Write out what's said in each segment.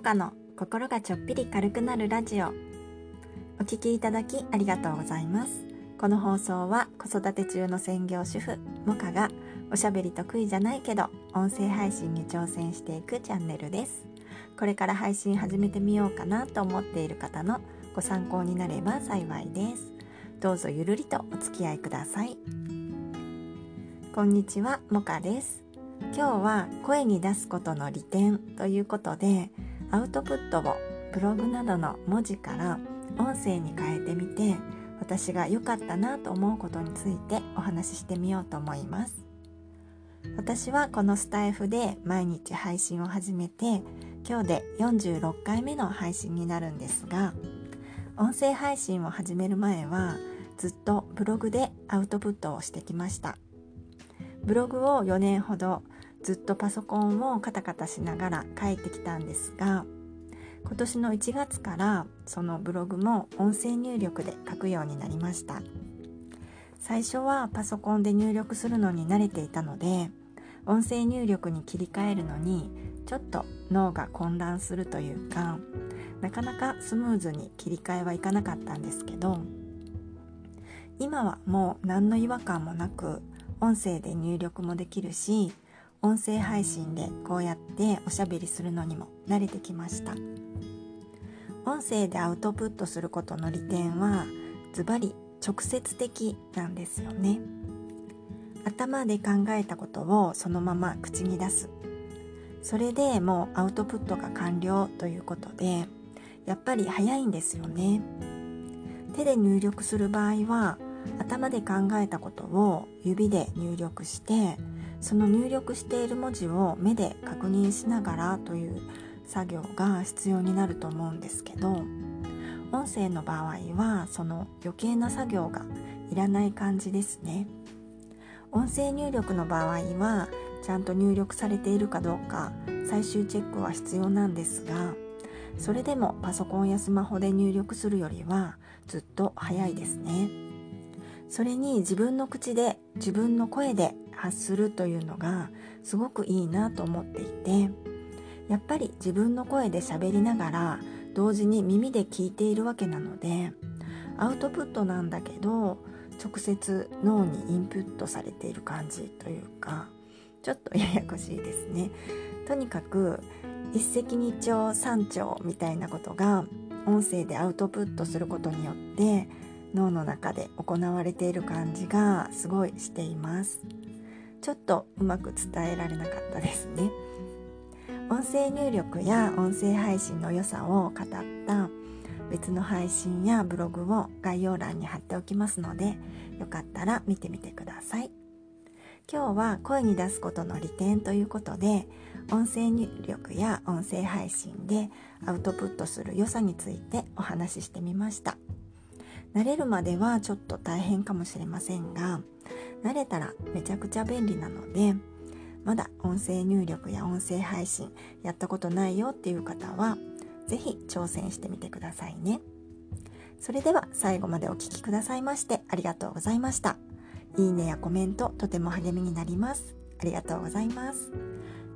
モカの心がちょっぴり軽くなるラジオ。お聞きいただきありがとうございます。この放送は子育て中の専業主婦モカがおしゃべり得意じゃないけど音声配信に挑戦していくチャンネルです。これから配信始めてみようかなと思っている方のご参考になれば幸いです。どうぞゆるりとお付き合いください。こんにちはモカです。今日は声に出すことの利点ということでアウトプットをブログなどの文字から音声に変えてみて私が良かったなと思うことについてお話ししてみようと思います。私はこのスタイフで毎日配信を始めて今日で46回目の配信になるんですが音声配信を始める前はずっとブログでアウトプットをしてきました。ブログを4年ほどずっとパソコンをカタカタしながら書いてきたんですが今年の1月からそのブログも音声入力で書くようになりました。最初はパソコンで入力するのに慣れていたので音声入力に切り替えるのにちょっと脳が混乱するというかなかなかスムーズに切り替えはいかなかったんですけど今はもう何の違和感もなく音声で入力もできるし音声配信でこうやっておしゃべりするのにも慣れてきました。音声でアウトプットすることの利点はズバリ直接的なんですよね。頭で考えたことをそのまま口に出す。それでもうアウトプットが完了ということでやっぱり早いんですよね。手で入力する場合は頭で考えたことを指で入力してその入力している文字を目で確認しながらという作業が必要になると思うんですけど音声の場合はその余計な作業がいらない感じですね音声入力の場合はちゃんと入力されているかどうか最終チェックは必要なんですがそれでもパソコンやスマホで入力するよりはずっと早いですね。それに自分の口で自分の声で発するというのがすごくいいなと思っていてやっぱり自分の声で喋りながら同時に耳で聞いているわけなのでアウトプットなんだけど直接脳にインプットされている感じというかちょっとややこしいですね。とにかく一石二鳥三鳥みたいなことが音声でアウトプットすることによって脳の中で行われている感じがすごいしています。ちょっとうまく伝えられなかったですね。音声入力や音声配信の良さを語った別の配信やブログを概要欄に貼っておきますのでよかったら見てみてください。今日は声に出すことの利点ということで音声入力や音声配信でアウトプットする良さについてお話ししてみました。慣れるまではちょっと大変かもしれませんが慣れたらめちゃくちゃ便利なのでまだ音声入力や音声配信やったことないよっていう方は是非挑戦してみてくださいね。それでは最後までお聴きくださいましてありがとうございました。いいねやコメントとても励みになります。ありがとうございます。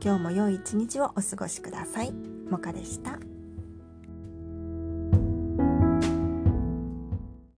今日も良い一日をお過ごしください。もかでした。